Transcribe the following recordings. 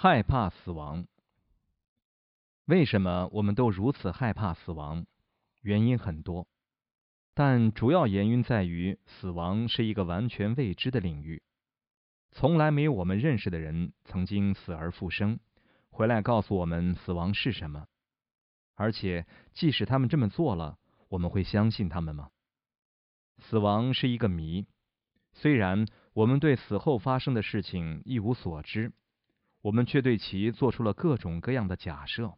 害怕死亡。为什么我们都如此害怕死亡？原因很多，但主要原因在于死亡是一个完全未知的领域，从来没有我们认识的人曾经死而复生，回来告诉我们死亡是什么。而且，即使他们这么做了，我们会相信他们吗？死亡是一个谜，虽然我们对死后发生的事情一无所知。我们却对其做出了各种各样的假设。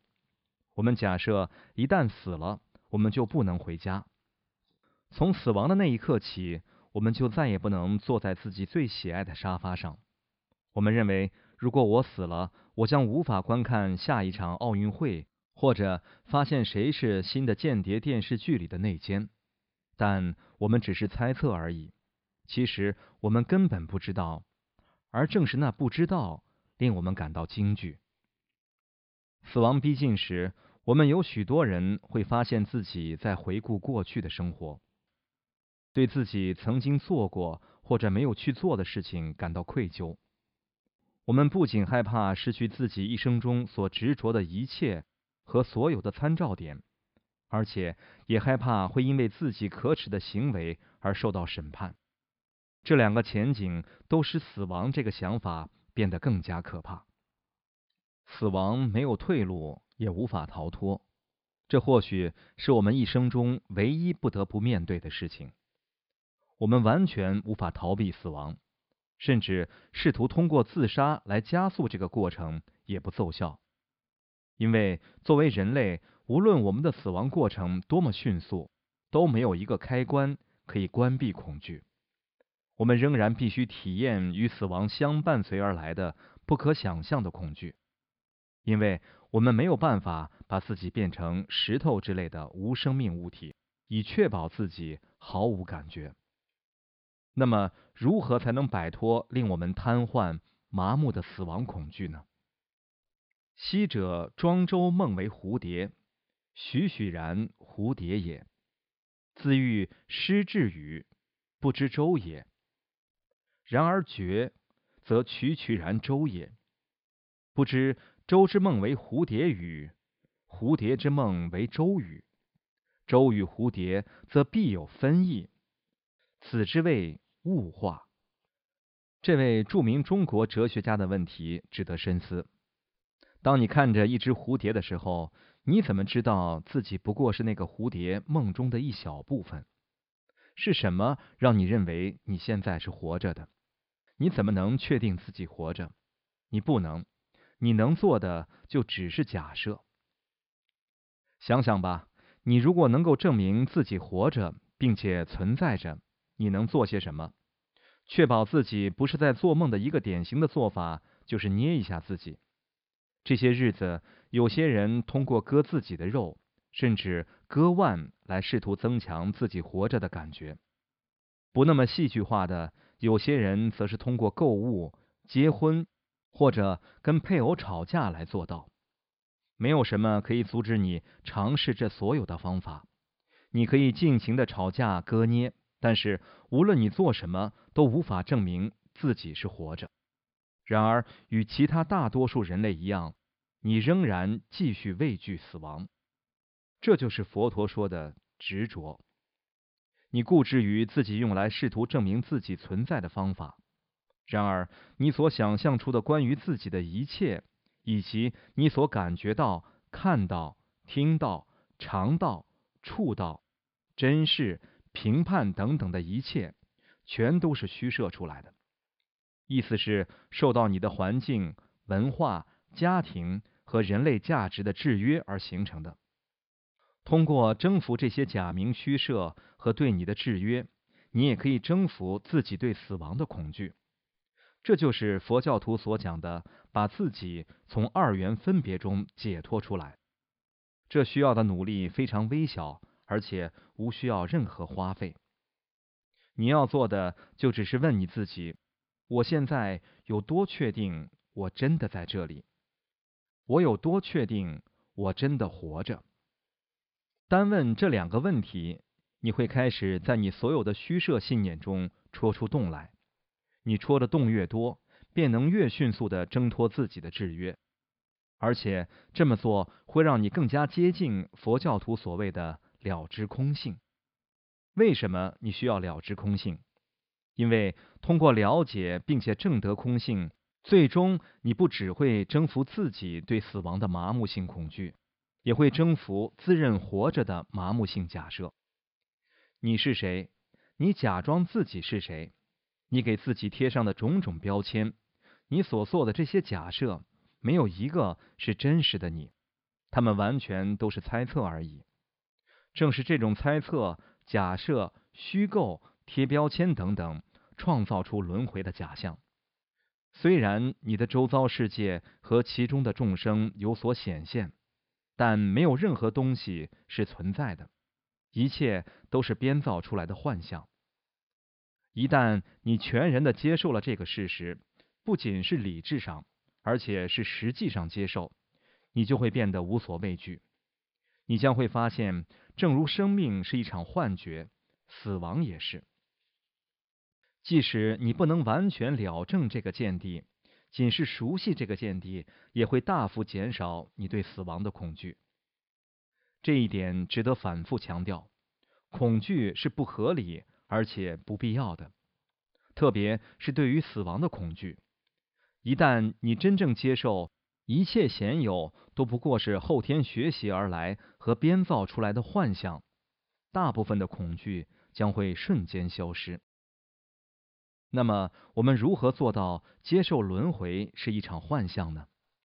我们假设一旦死了，我们就不能回家。从死亡的那一刻起，我们就再也不能坐在自己最喜爱的沙发上。我们认为，如果我死了，我将无法观看下一场奥运会，或者发现谁是新的间谍电视剧里的内奸。但我们只是猜测而已。其实我们根本不知道，而正是那不知道。令我们感到惊惧。死亡逼近时，我们有许多人会发现自己在回顾过去的生活，对自己曾经做过或者没有去做的事情感到愧疚。我们不仅害怕失去自己一生中所执着的一切和所有的参照点，而且也害怕会因为自己可耻的行为而受到审判。这两个前景都使死亡这个想法。变得更加可怕。死亡没有退路，也无法逃脱。这或许是我们一生中唯一不得不面对的事情。我们完全无法逃避死亡，甚至试图通过自杀来加速这个过程也不奏效。因为作为人类，无论我们的死亡过程多么迅速，都没有一个开关可以关闭恐惧。我们仍然必须体验与死亡相伴随而来的不可想象的恐惧，因为我们没有办法把自己变成石头之类的无生命物体，以确保自己毫无感觉。那么，如何才能摆脱令我们瘫痪、麻木的死亡恐惧呢？昔者庄周梦为蝴蝶，栩栩然蝴蝶也。自欲失志语，不知周也。然而觉，则曲曲然周也。不知周之梦为蝴蝶语，蝴蝶之梦为周语。周与蝴蝶，则必有分异。此之谓物化。这位著名中国哲学家的问题值得深思。当你看着一只蝴蝶的时候，你怎么知道自己不过是那个蝴蝶梦中的一小部分？是什么让你认为你现在是活着的？你怎么能确定自己活着？你不能。你能做的就只是假设。想想吧，你如果能够证明自己活着并且存在着，你能做些什么？确保自己不是在做梦的一个典型的做法就是捏一下自己。这些日子，有些人通过割自己的肉，甚至割腕来试图增强自己活着的感觉。不那么戏剧化的。有些人则是通过购物、结婚或者跟配偶吵架来做到。没有什么可以阻止你尝试这所有的方法。你可以尽情的吵架、割捏，但是无论你做什么，都无法证明自己是活着。然而，与其他大多数人类一样，你仍然继续畏惧死亡。这就是佛陀说的执着。你固执于自己用来试图证明自己存在的方法，然而你所想象出的关于自己的一切，以及你所感觉到、看到、听到、尝到、触到、珍视、评判等等的一切，全都是虚设出来的。意思是受到你的环境、文化、家庭和人类价值的制约而形成的。通过征服这些假名虚设和对你的制约，你也可以征服自己对死亡的恐惧。这就是佛教徒所讲的，把自己从二元分别中解脱出来。这需要的努力非常微小，而且无需要任何花费。你要做的就只是问你自己：我现在有多确定我真的在这里？我有多确定我真的活着？单问这两个问题，你会开始在你所有的虚设信念中戳出洞来。你戳的洞越多，便能越迅速的挣脱自己的制约。而且这么做会让你更加接近佛教徒所谓的了知空性。为什么你需要了知空性？因为通过了解并且证得空性，最终你不只会征服自己对死亡的麻木性恐惧，也会征服自认活着的麻木性假设。你是谁？你假装自己是谁？你给自己贴上的种种标签，你所做的这些假设。没有一个是真实的你，他们完全都是猜测而已。正是这种猜测、假设、虚构、贴标签等等，创造出轮回的假象。虽然你的周遭世界和其中的众生有所显现，但没有任何东西是存在的，一切都是编造出来的幻象。一旦你全然的接受了这个事实，不仅是理智上。而且是实际上接受，你就会变得无所畏惧。你将会发现，正如生命是一场幻觉，死亡也是。即使你不能完全了证这个见地，仅是熟悉这个见地，也会大幅减少你对死亡的恐惧。这一点值得反复强调：恐惧是不合理而且不必要的，特别是对于死亡的恐惧。一旦你真正接受一切现有都不过是后天学习而来和编造出来的幻象，大部分的恐惧将会瞬间消失。那么，我们如何做到接受轮回是一场幻象呢？